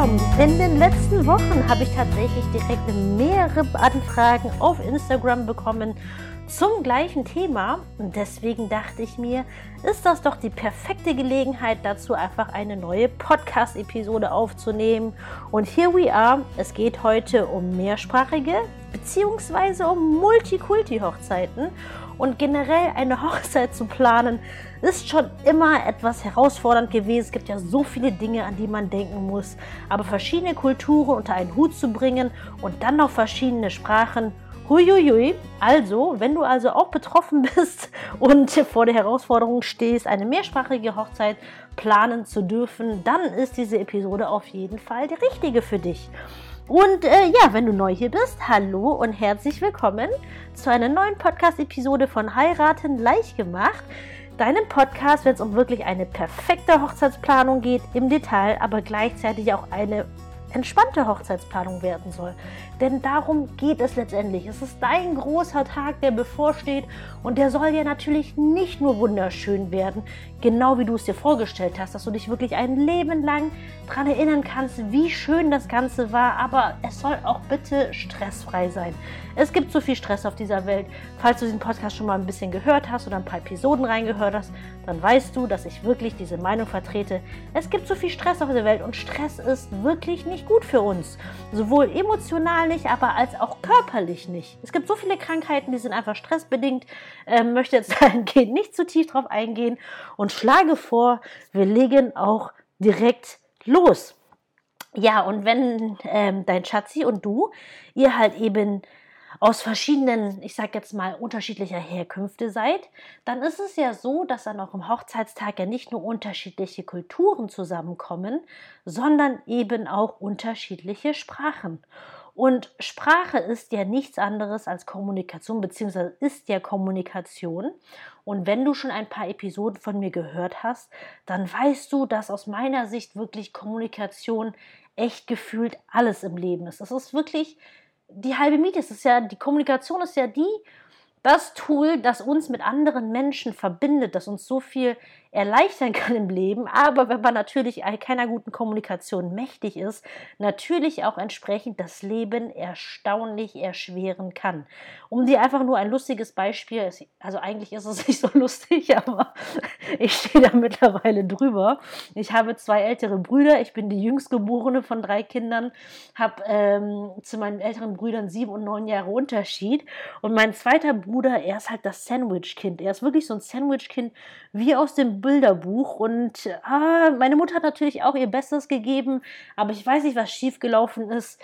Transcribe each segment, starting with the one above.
Ja, in den letzten Wochen habe ich tatsächlich direkt mehrere Anfragen auf Instagram bekommen zum gleichen Thema. Und deswegen dachte ich mir, ist das doch die perfekte Gelegenheit dazu, einfach eine neue Podcast-Episode aufzunehmen. Und here we are. Es geht heute um mehrsprachige bzw. um Multikulti-Hochzeiten. Und generell eine Hochzeit zu planen, ist schon immer etwas herausfordernd gewesen. Es gibt ja so viele Dinge, an die man denken muss. Aber verschiedene Kulturen unter einen Hut zu bringen und dann noch verschiedene Sprachen, Huiuiui. Also, wenn du also auch betroffen bist und vor der Herausforderung stehst, eine mehrsprachige Hochzeit planen zu dürfen, dann ist diese Episode auf jeden Fall die richtige für dich. Und äh, ja, wenn du neu hier bist, hallo und herzlich willkommen zu einer neuen Podcast-Episode von Heiraten leicht gemacht. Deinem Podcast, wenn es um wirklich eine perfekte Hochzeitsplanung geht, im Detail, aber gleichzeitig auch eine entspannte Hochzeitsplanung werden soll. Denn darum geht es letztendlich. Es ist dein großer Tag, der bevorsteht und der soll ja natürlich nicht nur wunderschön werden, genau wie du es dir vorgestellt hast, dass du dich wirklich ein Leben lang daran erinnern kannst, wie schön das Ganze war, aber es soll auch bitte stressfrei sein. Es gibt so viel Stress auf dieser Welt. Falls du diesen Podcast schon mal ein bisschen gehört hast oder ein paar Episoden reingehört hast, dann weißt du, dass ich wirklich diese Meinung vertrete. Es gibt so viel Stress auf dieser Welt und Stress ist wirklich nicht gut für uns. Sowohl emotional nicht, aber als auch körperlich nicht. Es gibt so viele Krankheiten, die sind einfach stressbedingt. Ähm, möchte jetzt dahingehend nicht zu tief drauf eingehen und schlage vor, wir legen auch direkt los. Ja, und wenn ähm, dein Schatzi und du, ihr halt eben aus verschiedenen, ich sag jetzt mal, unterschiedlicher Herkünfte seid, dann ist es ja so, dass dann auch im Hochzeitstag ja nicht nur unterschiedliche Kulturen zusammenkommen, sondern eben auch unterschiedliche Sprachen. Und Sprache ist ja nichts anderes als Kommunikation, beziehungsweise ist ja Kommunikation. Und wenn du schon ein paar Episoden von mir gehört hast, dann weißt du, dass aus meiner Sicht wirklich Kommunikation echt gefühlt alles im Leben ist. Es ist wirklich die halbe Miete. Es ist ja, die Kommunikation ist ja die, das Tool, das uns mit anderen Menschen verbindet, das uns so viel erleichtern kann im Leben, aber wenn man natürlich keiner guten Kommunikation mächtig ist, natürlich auch entsprechend das Leben erstaunlich erschweren kann. Um dir einfach nur ein lustiges Beispiel, also eigentlich ist es nicht so lustig, aber ich stehe da mittlerweile drüber. Ich habe zwei ältere Brüder, ich bin die jüngstgeborene von drei Kindern, habe ähm, zu meinen älteren Brüdern sieben und neun Jahre Unterschied und mein zweiter Bruder, er ist halt das Sandwich-Kind. Er ist wirklich so ein Sandwich-Kind wie aus dem Bilderbuch und ah, meine Mutter hat natürlich auch ihr Bestes gegeben, aber ich weiß nicht, was schiefgelaufen ist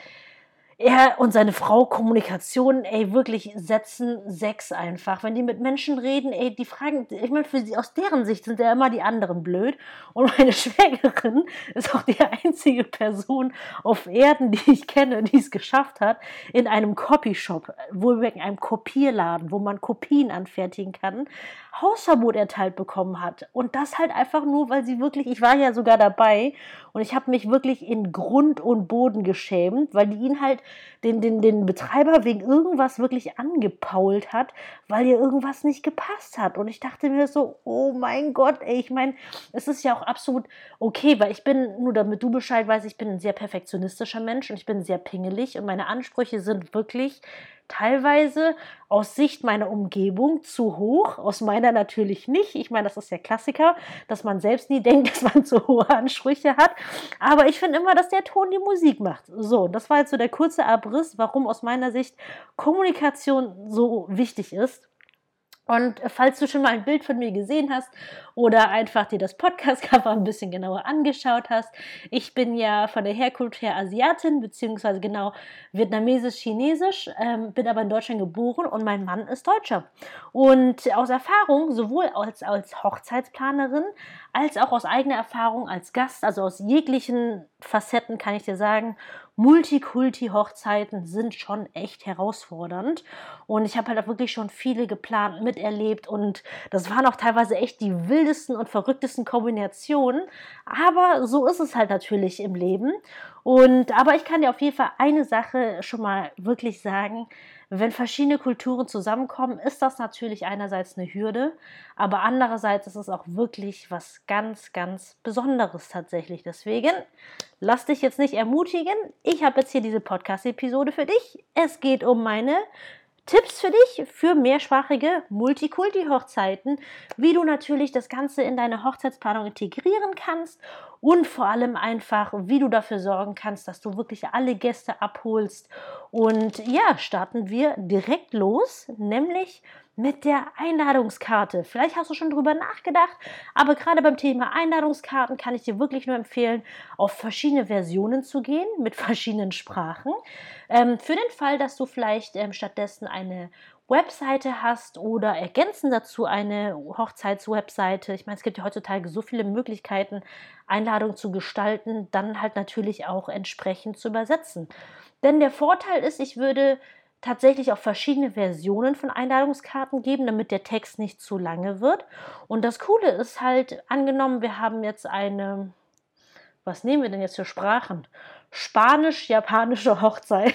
er und seine Frau Kommunikation, ey, wirklich setzen sechs einfach. Wenn die mit Menschen reden, ey, die fragen, ich meine, für sie aus deren Sicht sind ja immer die anderen blöd. Und meine Schwägerin ist auch die einzige Person auf Erden, die ich kenne, die es geschafft hat, in einem Copyshop, wohlweg in einem Kopierladen, wo man Kopien anfertigen kann, Hausverbot erteilt bekommen hat. Und das halt einfach nur, weil sie wirklich, ich war ja sogar dabei und ich habe mich wirklich in Grund und Boden geschämt, weil die ihn halt den, den, den Betreiber wegen irgendwas wirklich angepault hat, weil ihr irgendwas nicht gepasst hat. Und ich dachte mir so, oh mein Gott, ey, ich meine, es ist ja auch absolut okay, weil ich bin, nur damit du Bescheid weißt, ich bin ein sehr perfektionistischer Mensch und ich bin sehr pingelig und meine Ansprüche sind wirklich teilweise aus Sicht meiner Umgebung zu hoch, aus meiner natürlich nicht. Ich meine, das ist der Klassiker, dass man selbst nie denkt, dass man zu hohe Ansprüche hat. Aber ich finde immer, dass der Ton die Musik macht. So, das war jetzt so der kurze Abriss, warum aus meiner Sicht Kommunikation so wichtig ist. Und falls du schon mal ein Bild von mir gesehen hast oder einfach dir das Podcast-Cover ein bisschen genauer angeschaut hast, ich bin ja von der Herkunft her Asiatin, beziehungsweise genau vietnamesisch-chinesisch, ähm, bin aber in Deutschland geboren und mein Mann ist Deutscher. Und aus Erfahrung, sowohl als, als Hochzeitsplanerin, als auch aus eigener Erfahrung als Gast, also aus jeglichen Facetten kann ich dir sagen, Multikulti-Hochzeiten sind schon echt herausfordernd. Und ich habe halt auch wirklich schon viele geplant, miterlebt. Und das waren auch teilweise echt die wildesten und verrücktesten Kombinationen. Aber so ist es halt natürlich im Leben. Und aber ich kann dir auf jeden Fall eine Sache schon mal wirklich sagen. Wenn verschiedene Kulturen zusammenkommen, ist das natürlich einerseits eine Hürde, aber andererseits ist es auch wirklich was ganz, ganz Besonderes tatsächlich. Deswegen lass dich jetzt nicht ermutigen. Ich habe jetzt hier diese Podcast-Episode für dich. Es geht um meine Tipps für dich für mehrsprachige Multikulti-Hochzeiten, wie du natürlich das Ganze in deine Hochzeitsplanung integrieren kannst und vor allem einfach, wie du dafür sorgen kannst, dass du wirklich alle Gäste abholst. Und ja, starten wir direkt los, nämlich mit der Einladungskarte. Vielleicht hast du schon drüber nachgedacht, aber gerade beim Thema Einladungskarten kann ich dir wirklich nur empfehlen, auf verschiedene Versionen zu gehen mit verschiedenen Sprachen. Ähm, für den Fall, dass du vielleicht ähm, stattdessen eine Webseite hast oder ergänzend dazu eine Hochzeitswebseite. Ich meine, es gibt ja heutzutage so viele Möglichkeiten, Einladungen zu gestalten, dann halt natürlich auch entsprechend zu übersetzen. Denn der Vorteil ist, ich würde tatsächlich auch verschiedene Versionen von Einladungskarten geben, damit der Text nicht zu lange wird. Und das Coole ist halt, angenommen, wir haben jetzt eine, was nehmen wir denn jetzt für Sprachen? Spanisch-japanische Hochzeit.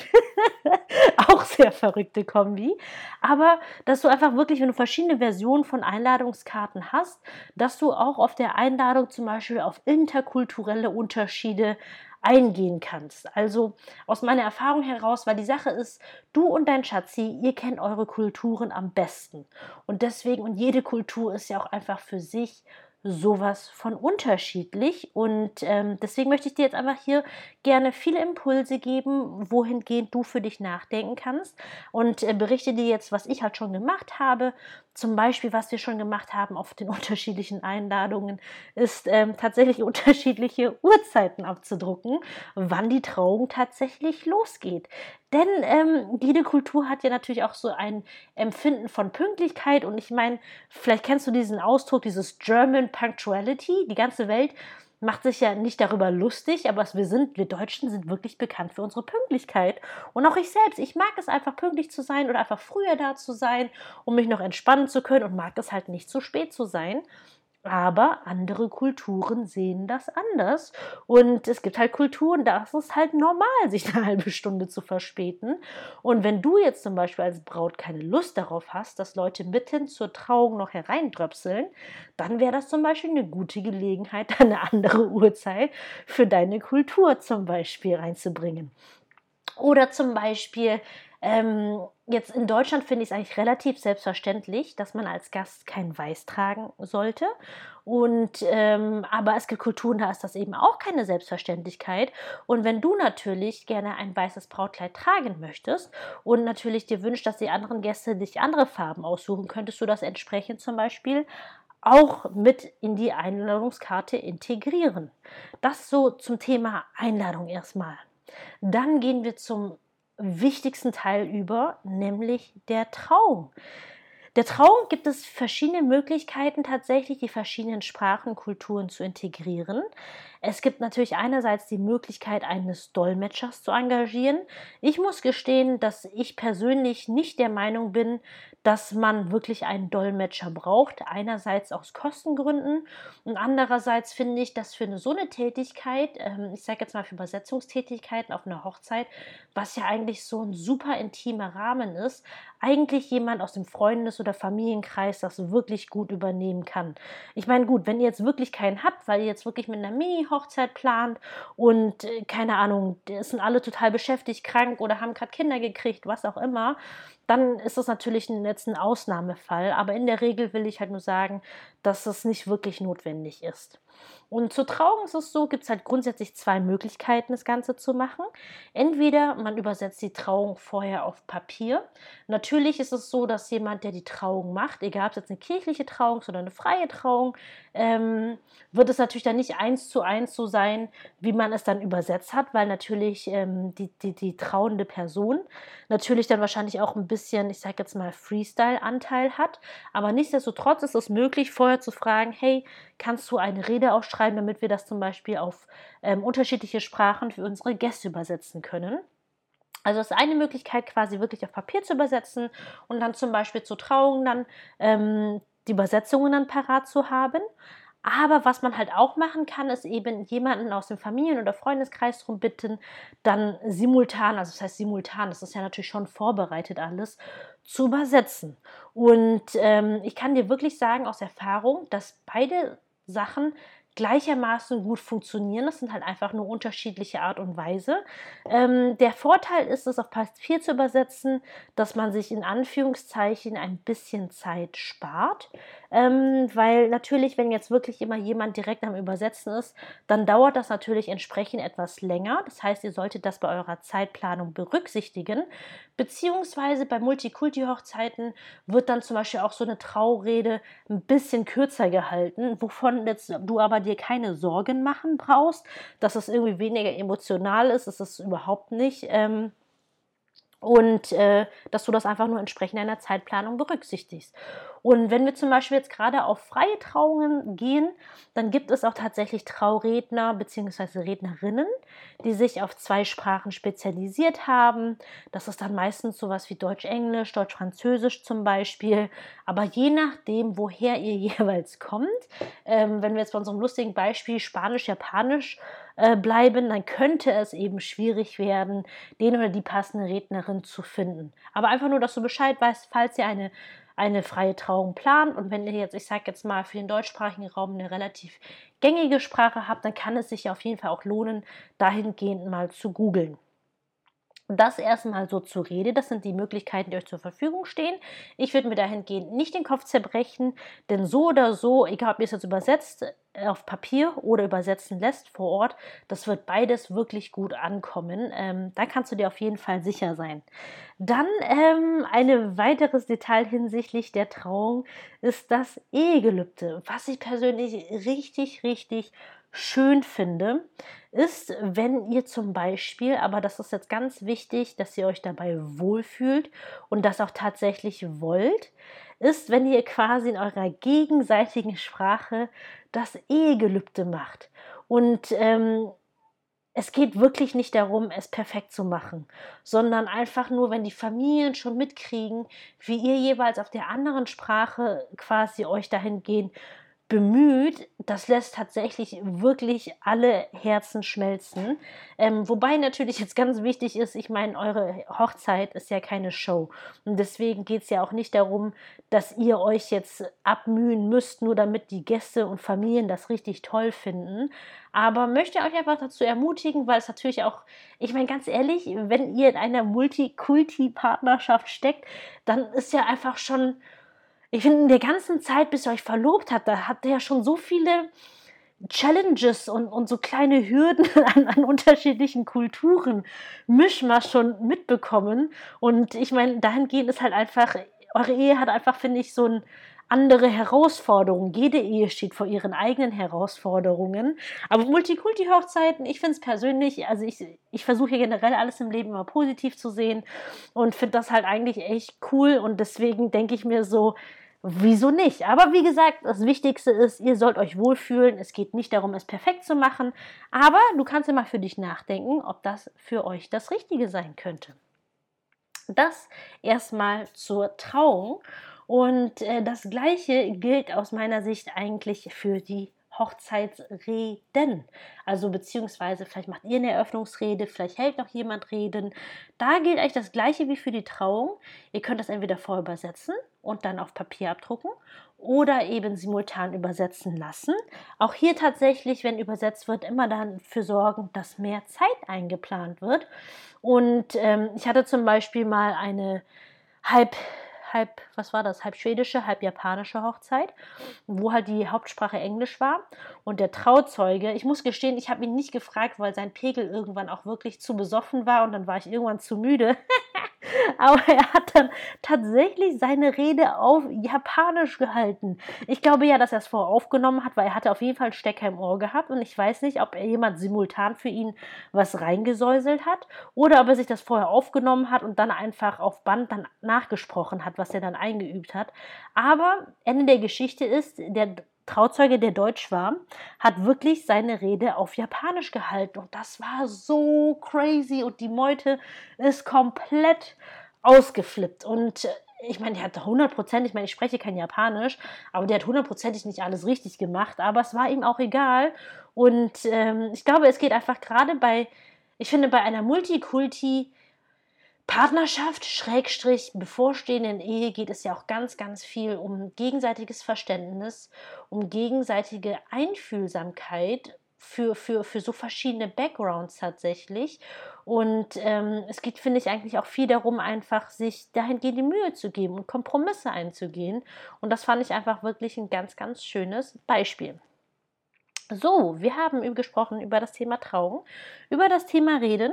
auch sehr verrückte Kombi. Aber dass du einfach wirklich, wenn du verschiedene Versionen von Einladungskarten hast, dass du auch auf der Einladung zum Beispiel auf interkulturelle Unterschiede eingehen kannst. Also aus meiner Erfahrung heraus, weil die Sache ist, du und dein Schatzi, ihr kennt eure Kulturen am besten. Und deswegen, und jede Kultur ist ja auch einfach für sich sowas von unterschiedlich. Und ähm, deswegen möchte ich dir jetzt einfach hier gerne viele Impulse geben, wohingehend du für dich nachdenken kannst. Und äh, berichte dir jetzt, was ich halt schon gemacht habe. Zum Beispiel, was wir schon gemacht haben auf den unterschiedlichen Einladungen, ist ähm, tatsächlich unterschiedliche Uhrzeiten abzudrucken, wann die Trauung tatsächlich losgeht. Denn ähm, jede Kultur hat ja natürlich auch so ein Empfinden von Pünktlichkeit. Und ich meine, vielleicht kennst du diesen Ausdruck, dieses German Punctuality. Die ganze Welt macht sich ja nicht darüber lustig, aber wir sind, wir Deutschen sind wirklich bekannt für unsere Pünktlichkeit. Und auch ich selbst, ich mag es einfach pünktlich zu sein oder einfach früher da zu sein, um mich noch entspannen zu können und mag es halt nicht zu spät zu sein. Aber andere Kulturen sehen das anders. Und es gibt halt Kulturen, da ist es halt normal, sich eine halbe Stunde zu verspäten. Und wenn du jetzt zum Beispiel als Braut keine Lust darauf hast, dass Leute mitten zur Trauung noch hereindröpseln, dann wäre das zum Beispiel eine gute Gelegenheit, eine andere Uhrzeit für deine Kultur zum Beispiel reinzubringen. Oder zum Beispiel, ähm, jetzt in Deutschland finde ich es eigentlich relativ selbstverständlich, dass man als Gast kein Weiß tragen sollte. Und ähm, aber es gibt Kulturen, da ist das eben auch keine Selbstverständlichkeit. Und wenn du natürlich gerne ein weißes Brautkleid tragen möchtest und natürlich dir wünschst, dass die anderen Gäste dich andere Farben aussuchen, könntest du das entsprechend zum Beispiel auch mit in die Einladungskarte integrieren. Das so zum Thema Einladung erstmal. Dann gehen wir zum wichtigsten Teil über, nämlich der Traum. Der Trauung gibt es verschiedene Möglichkeiten, tatsächlich die verschiedenen Sprachen, Kulturen zu integrieren. Es gibt natürlich einerseits die Möglichkeit, eines Dolmetschers zu engagieren. Ich muss gestehen, dass ich persönlich nicht der Meinung bin, dass man wirklich einen Dolmetscher braucht. Einerseits aus Kostengründen und andererseits finde ich, dass für so eine Tätigkeit, ähm, ich sage jetzt mal für Übersetzungstätigkeiten auf einer Hochzeit, was ja eigentlich so ein super intimer Rahmen ist, eigentlich jemand aus dem Freundes- oder Familienkreis das wirklich gut übernehmen kann. Ich meine, gut, wenn ihr jetzt wirklich keinen habt, weil ihr jetzt wirklich mit einer Mini Hochzeit plant und äh, keine Ahnung, sind alle total beschäftigt, krank oder haben gerade Kinder gekriegt, was auch immer, dann ist das natürlich jetzt ein Ausnahmefall. Aber in der Regel will ich halt nur sagen, dass es nicht wirklich notwendig ist. Und zur Trauung ist es so, gibt es halt grundsätzlich zwei Möglichkeiten, das Ganze zu machen. Entweder man übersetzt die Trauung vorher auf Papier. Natürlich ist es so, dass jemand, der die Trauung macht, egal ob es jetzt eine kirchliche Trauung ist oder eine freie Trauung, ähm, wird es natürlich dann nicht eins zu eins so sein, wie man es dann übersetzt hat, weil natürlich ähm, die, die, die trauende Person natürlich dann wahrscheinlich auch ein bisschen, ich sage jetzt mal, Freestyle-Anteil hat. Aber nichtsdestotrotz ist es möglich, vorher zu fragen, hey, kannst du eine Rede aufschreiben, damit wir das zum Beispiel auf ähm, unterschiedliche Sprachen für unsere Gäste übersetzen können. Also das ist eine Möglichkeit, quasi wirklich auf Papier zu übersetzen und dann zum Beispiel zur Trauung dann ähm, die Übersetzungen dann parat zu haben. Aber was man halt auch machen kann, ist eben jemanden aus dem Familien- oder Freundeskreis darum bitten, dann simultan, also das heißt simultan, das ist ja natürlich schon vorbereitet alles, zu übersetzen. Und ähm, ich kann dir wirklich sagen aus Erfahrung, dass beide Sachen gleichermaßen gut funktionieren. Das sind halt einfach nur unterschiedliche Art und Weise. Ähm, der Vorteil ist es, auf Papier zu übersetzen, dass man sich in Anführungszeichen ein bisschen Zeit spart. Ähm, weil natürlich, wenn jetzt wirklich immer jemand direkt am Übersetzen ist, dann dauert das natürlich entsprechend etwas länger. Das heißt, ihr solltet das bei eurer Zeitplanung berücksichtigen. Beziehungsweise bei Multikulti-Hochzeiten wird dann zum Beispiel auch so eine Traurede ein bisschen kürzer gehalten, wovon jetzt du aber dir keine Sorgen machen brauchst, dass es irgendwie weniger emotional ist. Das ist es überhaupt nicht. Ähm, und äh, dass du das einfach nur entsprechend deiner Zeitplanung berücksichtigst. Und wenn wir zum Beispiel jetzt gerade auf freie Trauungen gehen, dann gibt es auch tatsächlich Trauredner bzw. Rednerinnen, die sich auf zwei Sprachen spezialisiert haben. Das ist dann meistens sowas wie Deutsch-Englisch, Deutsch-Französisch zum Beispiel. Aber je nachdem, woher ihr jeweils kommt, ähm, wenn wir jetzt bei unserem lustigen Beispiel Spanisch-Japanisch äh, bleiben, dann könnte es eben schwierig werden, den oder die passende Rednerin zu finden. Aber einfach nur, dass du Bescheid weißt, falls ihr eine eine freie Trauung plant und wenn ihr jetzt, ich sage jetzt mal, für den deutschsprachigen Raum eine relativ gängige Sprache habt, dann kann es sich auf jeden Fall auch lohnen, dahingehend mal zu googeln. Das erstmal so zur Rede, das sind die Möglichkeiten, die euch zur Verfügung stehen. Ich würde mir dahingehend nicht den Kopf zerbrechen, denn so oder so, egal ob ihr es jetzt übersetzt, auf Papier oder übersetzen lässt vor Ort, das wird beides wirklich gut ankommen. Ähm, da kannst du dir auf jeden Fall sicher sein. Dann ähm, ein weiteres Detail hinsichtlich der Trauung ist das Ehegelübde, was ich persönlich richtig, richtig schön finde, ist, wenn ihr zum Beispiel, aber das ist jetzt ganz wichtig, dass ihr euch dabei wohlfühlt und das auch tatsächlich wollt, ist, wenn ihr quasi in eurer gegenseitigen Sprache das Ehegelübde macht. Und ähm, es geht wirklich nicht darum, es perfekt zu machen, sondern einfach nur, wenn die Familien schon mitkriegen, wie ihr jeweils auf der anderen Sprache quasi euch dahingehend bemüht. Das lässt tatsächlich wirklich alle Herzen schmelzen. Ähm, wobei natürlich jetzt ganz wichtig ist, ich meine, eure Hochzeit ist ja keine Show. Und deswegen geht es ja auch nicht darum, dass ihr euch jetzt abmühen müsst, nur damit die Gäste und Familien das richtig toll finden. Aber möchte euch einfach dazu ermutigen, weil es natürlich auch, ich meine ganz ehrlich, wenn ihr in einer Multikulti-Partnerschaft steckt, dann ist ja einfach schon ich finde, in der ganzen Zeit, bis ihr euch verlobt habt, da habt ihr ja schon so viele Challenges und, und so kleine Hürden an, an unterschiedlichen Kulturen, Mischmasch schon mitbekommen. Und ich meine, dahingehend ist halt einfach, eure Ehe hat einfach, finde ich, so ein andere Herausforderungen. Jede Ehe steht vor ihren eigenen Herausforderungen. Aber Multikulti-Hochzeiten, ich finde es persönlich, also ich, ich versuche generell alles im Leben immer positiv zu sehen und finde das halt eigentlich echt cool. Und deswegen denke ich mir so, Wieso nicht? Aber wie gesagt, das Wichtigste ist, ihr sollt euch wohlfühlen. Es geht nicht darum, es perfekt zu machen. Aber du kannst immer für dich nachdenken, ob das für euch das Richtige sein könnte. Das erstmal zur Trauung. Und äh, das Gleiche gilt aus meiner Sicht eigentlich für die Hochzeitsreden. Also beziehungsweise vielleicht macht ihr eine Eröffnungsrede, vielleicht hält noch jemand Reden. Da gilt eigentlich das gleiche wie für die Trauung. Ihr könnt das entweder vorübersetzen und dann auf Papier abdrucken oder eben simultan übersetzen lassen. Auch hier tatsächlich, wenn übersetzt wird, immer dafür sorgen, dass mehr Zeit eingeplant wird. Und ähm, ich hatte zum Beispiel mal eine halb halb, was war das, halb schwedische, halb japanische Hochzeit, wo halt die Hauptsprache Englisch war. Und der Trauzeuge, ich muss gestehen, ich habe ihn nicht gefragt, weil sein Pegel irgendwann auch wirklich zu besoffen war und dann war ich irgendwann zu müde. Aber er hat dann tatsächlich seine Rede auf Japanisch gehalten. Ich glaube ja, dass er es vorher aufgenommen hat, weil er hatte auf jeden Fall Stecker im Ohr gehabt und ich weiß nicht, ob er jemand simultan für ihn was reingesäuselt hat oder ob er sich das vorher aufgenommen hat und dann einfach auf Band dann nachgesprochen hat, was er dann eingeübt hat. Aber Ende der Geschichte ist, der Trauzeuge, der deutsch war, hat wirklich seine Rede auf Japanisch gehalten. Und das war so crazy. Und die Meute ist komplett ausgeflippt. Und ich meine, der hat hundertprozentig, ich meine, ich spreche kein Japanisch, aber der hat hundertprozentig nicht alles richtig gemacht, aber es war ihm auch egal. Und ähm, ich glaube, es geht einfach gerade bei, ich finde, bei einer Multikulti, Partnerschaft, Schrägstrich, bevorstehenden Ehe geht es ja auch ganz, ganz viel um gegenseitiges Verständnis, um gegenseitige Einfühlsamkeit für, für, für so verschiedene Backgrounds tatsächlich. Und ähm, es geht, finde ich, eigentlich auch viel darum, einfach sich dahingehend die Mühe zu geben und Kompromisse einzugehen. Und das fand ich einfach wirklich ein ganz, ganz schönes Beispiel. So, wir haben gesprochen über das Thema Trauung, über das Thema Reden.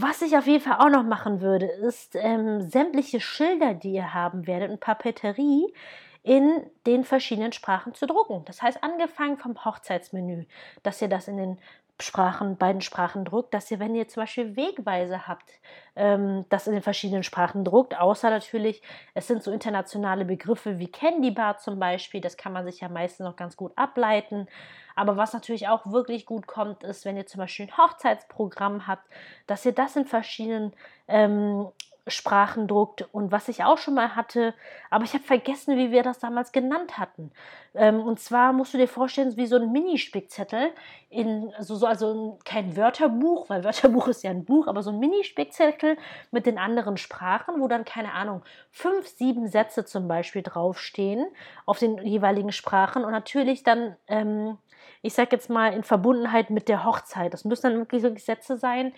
Was ich auf jeden Fall auch noch machen würde, ist ähm, sämtliche Schilder, die ihr haben werdet, und Papeterie in den verschiedenen Sprachen zu drucken. Das heißt, angefangen vom Hochzeitsmenü, dass ihr das in den Sprachen, beiden Sprachen druckt, dass ihr, wenn ihr zum Beispiel Wegweise habt, ähm, das in den verschiedenen Sprachen druckt, außer natürlich, es sind so internationale Begriffe wie Candy Bar zum Beispiel, das kann man sich ja meistens noch ganz gut ableiten. Aber was natürlich auch wirklich gut kommt, ist, wenn ihr zum Beispiel ein Hochzeitsprogramm habt, dass ihr das in verschiedenen ähm, Sprachen druckt und was ich auch schon mal hatte, aber ich habe vergessen, wie wir das damals genannt hatten. Ähm, und zwar musst du dir vorstellen, wie so ein Minispickzettel in so, so also kein Wörterbuch, weil Wörterbuch ist ja ein Buch, aber so ein Minispickzettel mit den anderen Sprachen, wo dann keine Ahnung fünf, sieben Sätze zum Beispiel draufstehen auf den jeweiligen Sprachen und natürlich dann ähm, ich sage jetzt mal in Verbundenheit mit der Hochzeit. Das müssen dann wirklich, wirklich Sätze sein,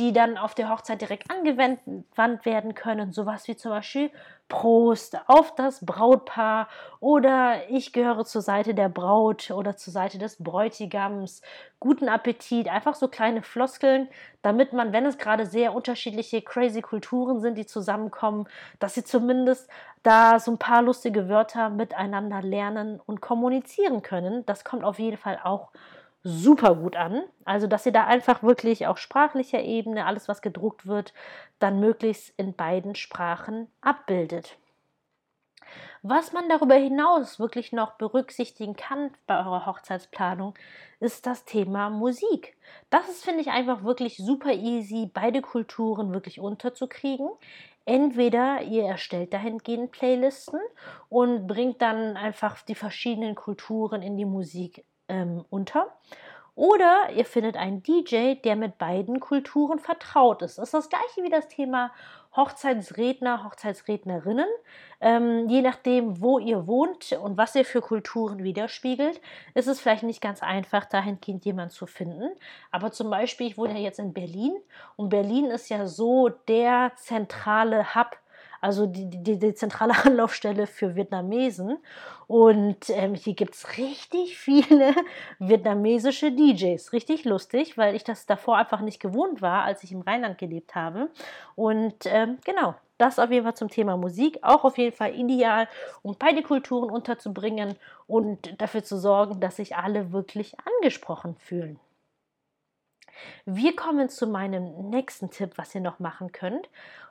die dann auf der Hochzeit direkt angewandt werden können. Sowas wie zum Beispiel Prost auf das Brautpaar oder ich gehöre zur Seite der Braut oder zur Seite des Bräutigams. Guten Appetit, einfach so kleine Floskeln, damit man, wenn es gerade sehr unterschiedliche crazy Kulturen sind, die zusammenkommen, dass sie zumindest da so ein paar lustige Wörter miteinander lernen und kommunizieren können. Das kommt auf jeden Fall auch super gut an. Also, dass ihr da einfach wirklich auf sprachlicher Ebene alles, was gedruckt wird, dann möglichst in beiden Sprachen abbildet. Was man darüber hinaus wirklich noch berücksichtigen kann bei eurer Hochzeitsplanung, ist das Thema Musik. Das ist, finde ich, einfach wirklich super easy, beide Kulturen wirklich unterzukriegen. Entweder ihr erstellt dahingehend Playlisten und bringt dann einfach die verschiedenen Kulturen in die Musik ähm, unter. Oder ihr findet einen DJ, der mit beiden Kulturen vertraut ist. Das ist das gleiche wie das Thema Hochzeitsredner, Hochzeitsrednerinnen. Ähm, je nachdem, wo ihr wohnt und was ihr für Kulturen widerspiegelt, ist es vielleicht nicht ganz einfach, dahingehend jemanden zu finden. Aber zum Beispiel, ich wohne ja jetzt in Berlin und Berlin ist ja so der zentrale Hub also die, die, die zentrale Anlaufstelle für Vietnamesen. Und ähm, hier gibt es richtig viele vietnamesische DJs. Richtig lustig, weil ich das davor einfach nicht gewohnt war, als ich im Rheinland gelebt habe. Und ähm, genau, das auf jeden Fall zum Thema Musik. Auch auf jeden Fall ideal, um beide Kulturen unterzubringen und dafür zu sorgen, dass sich alle wirklich angesprochen fühlen. Wir kommen zu meinem nächsten Tipp, was ihr noch machen könnt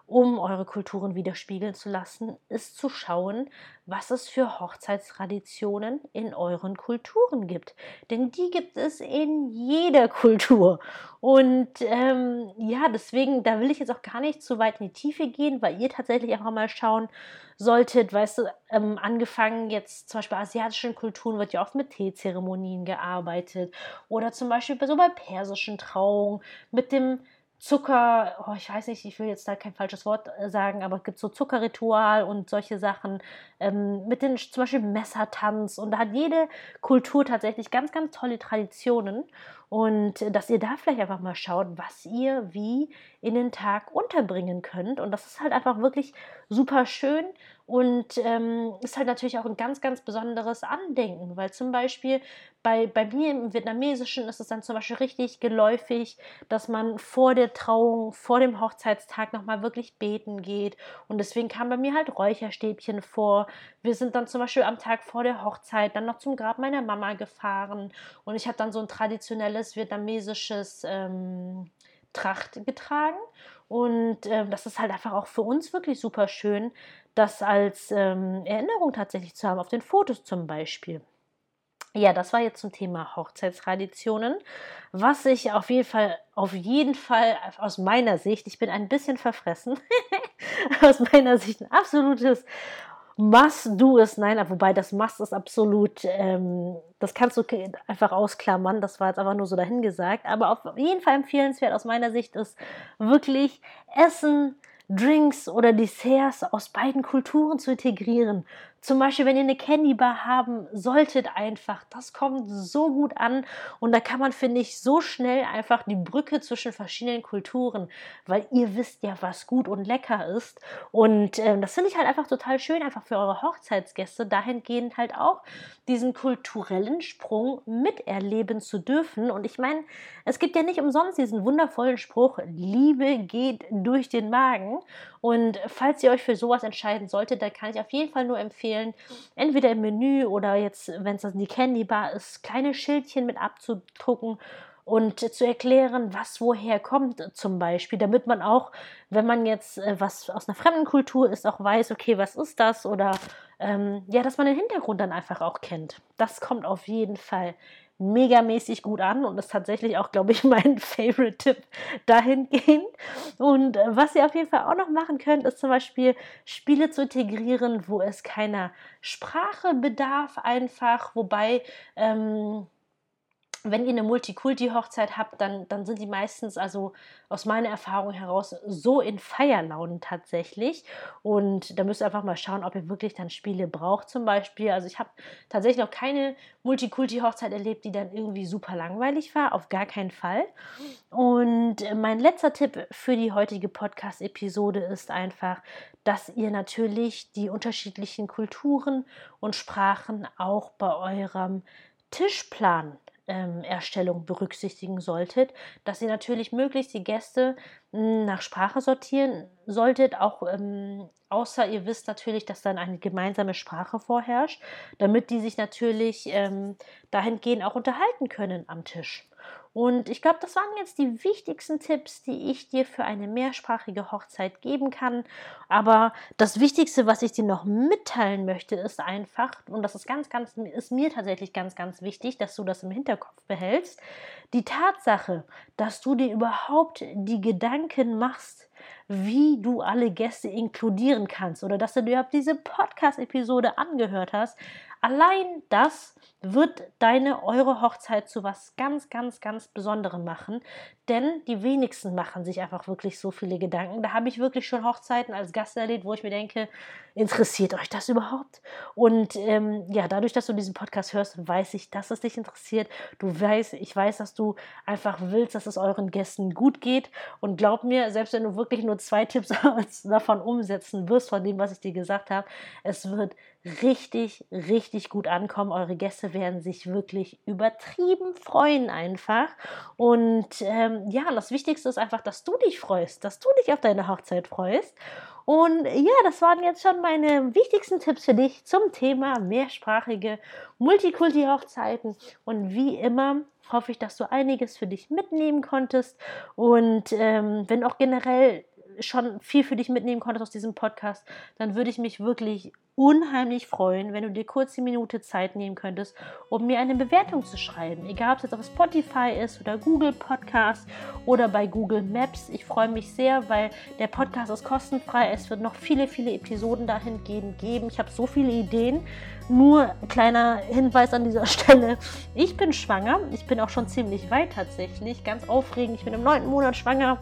um eure Kulturen widerspiegeln zu lassen, ist zu schauen, was es für Hochzeitstraditionen in euren Kulturen gibt. Denn die gibt es in jeder Kultur. Und ähm, ja, deswegen, da will ich jetzt auch gar nicht zu weit in die Tiefe gehen, weil ihr tatsächlich einfach mal schauen solltet, weißt du, ähm, angefangen jetzt zum Beispiel bei asiatischen Kulturen wird ja oft mit Teezeremonien gearbeitet oder zum Beispiel so bei persischen Trauungen mit dem Zucker, oh, ich weiß nicht, ich will jetzt da kein falsches Wort äh, sagen, aber es gibt so Zuckerritual und solche Sachen ähm, mit den zum Beispiel Messertanz. Und da hat jede Kultur tatsächlich ganz, ganz tolle Traditionen und äh, dass ihr da vielleicht einfach mal schaut, was ihr wie in den Tag unterbringen könnt und das ist halt einfach wirklich super schön und ähm, ist halt natürlich auch ein ganz, ganz besonderes Andenken, weil zum Beispiel bei, bei mir im Vietnamesischen ist es dann zum Beispiel richtig geläufig, dass man vor der Trauung, vor dem Hochzeitstag nochmal wirklich beten geht. Und deswegen kamen bei mir halt Räucherstäbchen vor. Wir sind dann zum Beispiel am Tag vor der Hochzeit dann noch zum Grab meiner Mama gefahren. Und ich habe dann so ein traditionelles vietnamesisches ähm, Tracht getragen. Und äh, das ist halt einfach auch für uns wirklich super schön, das als ähm, Erinnerung tatsächlich zu haben, auf den Fotos zum Beispiel. Ja, das war jetzt zum Thema Hochzeitstraditionen. Was ich auf jeden Fall, auf jeden Fall aus meiner Sicht, ich bin ein bisschen verfressen, aus meiner Sicht ein absolutes Must do es, nein, wobei das Must ist absolut, ähm, das kannst du einfach ausklammern, das war jetzt einfach nur so dahingesagt, aber auf jeden Fall empfehlenswert aus meiner Sicht ist wirklich Essen, Drinks oder Desserts aus beiden Kulturen zu integrieren. Zum Beispiel, wenn ihr eine Candy Bar haben solltet, einfach. Das kommt so gut an und da kann man, finde ich, so schnell einfach die Brücke zwischen verschiedenen Kulturen, weil ihr wisst ja, was gut und lecker ist. Und äh, das finde ich halt einfach total schön, einfach für eure Hochzeitsgäste dahingehend halt auch diesen kulturellen Sprung miterleben zu dürfen. Und ich meine, es gibt ja nicht umsonst diesen wundervollen Spruch, Liebe geht durch den Magen. Und falls ihr euch für sowas entscheiden solltet, dann kann ich auf jeden Fall nur empfehlen, entweder im Menü oder jetzt, wenn es die Candy Bar ist, kleine Schildchen mit abzudrucken und zu erklären, was woher kommt zum Beispiel, damit man auch, wenn man jetzt äh, was aus einer fremden Kultur ist, auch weiß, okay, was ist das? Oder ähm, ja, dass man den Hintergrund dann einfach auch kennt. Das kommt auf jeden Fall megamäßig gut an und ist tatsächlich auch, glaube ich, mein Favorite-Tipp dahingehend. Und äh, was ihr auf jeden Fall auch noch machen könnt, ist zum Beispiel Spiele zu integrieren, wo es keiner Sprache bedarf, einfach, wobei ähm, wenn ihr eine Multikulti-Hochzeit habt, dann, dann sind die meistens, also aus meiner Erfahrung heraus, so in Feierlaunen tatsächlich. Und da müsst ihr einfach mal schauen, ob ihr wirklich dann Spiele braucht zum Beispiel. Also ich habe tatsächlich noch keine Multikulti-Hochzeit erlebt, die dann irgendwie super langweilig war. Auf gar keinen Fall. Und mein letzter Tipp für die heutige Podcast-Episode ist einfach, dass ihr natürlich die unterschiedlichen Kulturen und Sprachen auch bei eurem Tischplan ähm, Erstellung berücksichtigen solltet, dass ihr natürlich möglichst die Gäste hm, nach Sprache sortieren solltet, auch ähm, außer ihr wisst natürlich, dass dann eine gemeinsame Sprache vorherrscht, damit die sich natürlich ähm, dahingehend auch unterhalten können am Tisch. Und ich glaube, das waren jetzt die wichtigsten Tipps, die ich dir für eine mehrsprachige Hochzeit geben kann. Aber das Wichtigste, was ich dir noch mitteilen möchte, ist einfach, und das ist ganz, ganz, ist mir tatsächlich ganz, ganz wichtig, dass du das im Hinterkopf behältst, die Tatsache, dass du dir überhaupt die Gedanken machst, wie du alle Gäste inkludieren kannst oder dass du dir diese Podcast-Episode angehört hast, Allein das wird deine eure Hochzeit zu was ganz, ganz, ganz Besonderem machen, denn die wenigsten machen sich einfach wirklich so viele Gedanken. Da habe ich wirklich schon Hochzeiten als Gast erlebt, wo ich mir denke, interessiert euch das überhaupt? Und ähm, ja, dadurch, dass du diesen Podcast hörst, weiß ich, dass es dich interessiert. Du weißt, ich weiß, dass du einfach willst, dass es euren Gästen gut geht. Und glaub mir, selbst wenn du wirklich nur zwei Tipps davon umsetzen wirst, von dem, was ich dir gesagt habe, es wird richtig, richtig gut ankommen. Eure Gäste werden sich wirklich übertrieben freuen einfach. Und ähm, ja, das Wichtigste ist einfach, dass du dich freust, dass du dich auf deine Hochzeit freust. Und ja, das waren jetzt schon meine wichtigsten Tipps für dich zum Thema mehrsprachige Multikulti-Hochzeiten. Und wie immer hoffe ich, dass du einiges für dich mitnehmen konntest. Und ähm, wenn auch generell schon viel für dich mitnehmen konntest aus diesem Podcast, dann würde ich mich wirklich unheimlich freuen, wenn du dir kurz die Minute Zeit nehmen könntest, um mir eine Bewertung zu schreiben. Egal, ob es jetzt auf Spotify ist oder Google Podcast oder bei Google Maps. Ich freue mich sehr, weil der Podcast ist kostenfrei. Es wird noch viele, viele Episoden dahingehend geben. Ich habe so viele Ideen. Nur kleiner Hinweis an dieser Stelle. Ich bin schwanger. Ich bin auch schon ziemlich weit tatsächlich. Ganz aufregend. Ich bin im neunten Monat schwanger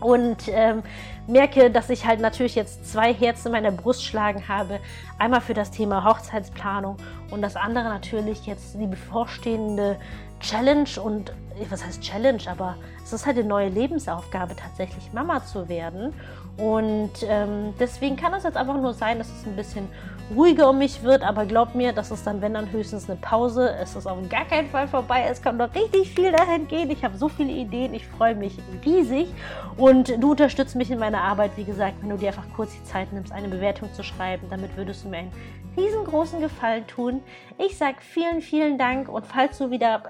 und ähm, merke, dass ich halt natürlich jetzt zwei Herzen in meiner Brust schlagen habe. Einmal für das Thema Hochzeitsplanung und das andere natürlich jetzt die bevorstehende Challenge und was heißt Challenge, aber es ist halt eine neue Lebensaufgabe, tatsächlich Mama zu werden. Und ähm, deswegen kann es jetzt einfach nur sein, dass es ein bisschen ruhiger um mich wird, aber glaub mir, das ist dann, wenn dann höchstens eine Pause. Es ist auf gar keinen Fall vorbei. Es kann noch richtig viel dahin gehen. Ich habe so viele Ideen. Ich freue mich riesig. Und du unterstützt mich in meiner Arbeit, wie gesagt, wenn du dir einfach kurz die Zeit nimmst, eine Bewertung zu schreiben. Damit würdest du mir einen riesengroßen Gefallen tun. Ich sage vielen, vielen Dank und falls du wieder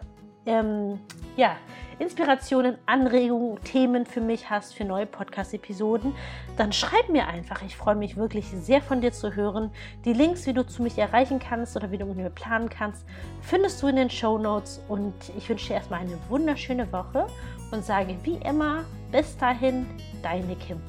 ähm, ja, Inspirationen, Anregungen, Themen für mich hast für neue Podcast-Episoden, dann schreib mir einfach. Ich freue mich wirklich sehr von dir zu hören. Die Links, wie du zu mich erreichen kannst oder wie du mit mir planen kannst, findest du in den Show Notes. Und ich wünsche dir erstmal eine wunderschöne Woche und sage wie immer, bis dahin, deine Kim.